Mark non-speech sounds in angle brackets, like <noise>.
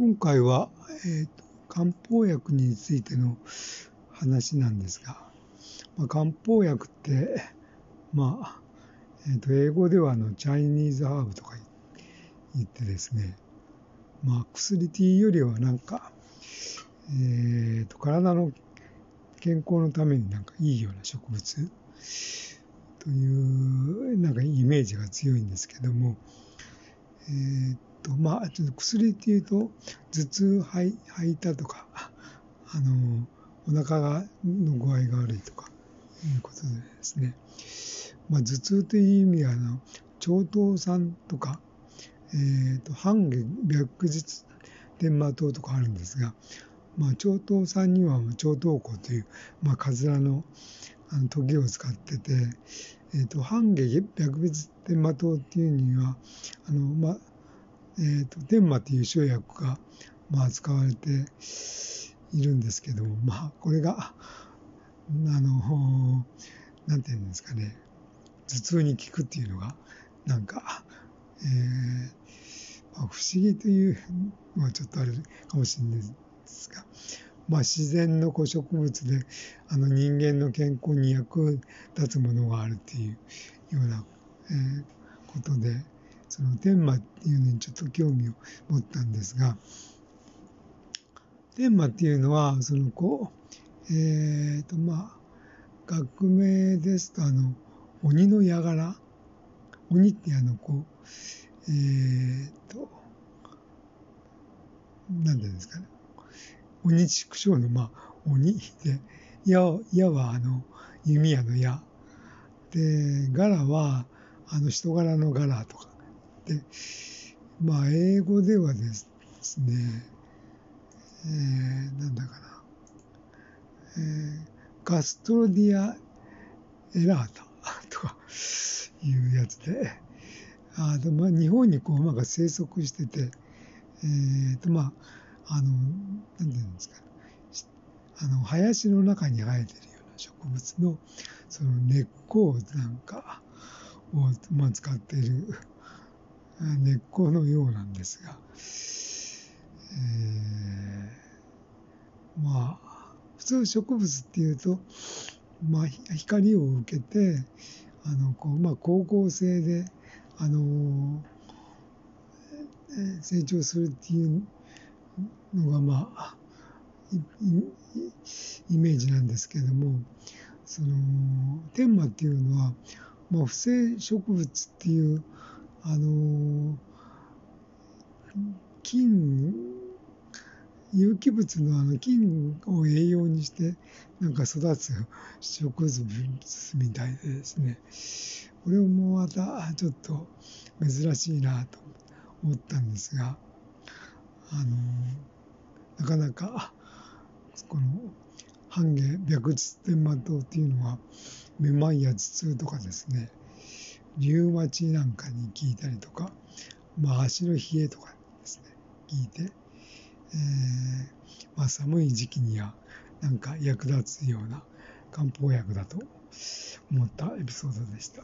今回は、えーと、漢方薬についての話なんですが、まあ、漢方薬って、まあ、えーと、英語ではあのチャイニーズハーブとか言ってですね、まあ、薬っていうよりはなんか、えーと、体の健康のためになんかいいような植物というなんかイメージが強いんですけども、えーとまあ、ちょっと薬っていうと頭痛吐いたとかあのお腹がの具合が悪いとかいうことでですね、まあ、頭痛という意味はあの腸頭酸とか、えーと、半白日天麻湯とかあるんですが、まあ、腸頭酸には腸頭香という、まあ、カズラのあの時を使ってて、えーと、半下白日天麻湯っていうにはあの、まあえーと、天麻という生薬が、まあ、使われているんですけども、まあ、これがあのなんていうんですかね頭痛に効くっていうのがなんか、えーまあ、不思議というのはちょっとあれかもしれないですが、まあ、自然のこう植物であの人間の健康に役立つものがあるっていうような、えー、ことでその天馬っていうのにちょっと興味を持ったんですが天馬っていうのはそのこうえっ、ー、とまあ学名ですとあの鬼の柄鬼ってあのこうえっ、ー、と何て言うんですかね。鬼畜生のまあ鬼で矢矢はあの弓矢の矢。で柄はあの人柄の柄とか。でまあ英語ではですね、えー、なんだかな、えー、ガストロディアエラータ <laughs> とかいうやつで。あとまあ日本にこううまく生息しててえー、とまああのなんていうんですか、あの林の中に生えてるような植物のその根っこなんかを、まあ、使っている根っこのようなんですが、えー、まあ普通植物っていうと、まあ、光を受けてあのこう、まあ、光合成であの成長するっていうのがまあイメージなんですけどもその天麻っていうのは、まあ、不正植物っていうあの菌有機物のあの菌を栄養にしてなんか育つ植物みたいでですね。これもまたちょっと珍しいなと思ったんですがあのなかなかこの半下白日天満糖っていうのはめまいや頭痛とかですね。リウマチなんかに聞いたりとか、まあ、足の冷えとかですね、聞いて、えーまあ、寒い時期にはなんか役立つような漢方薬だと思ったエピソードでした。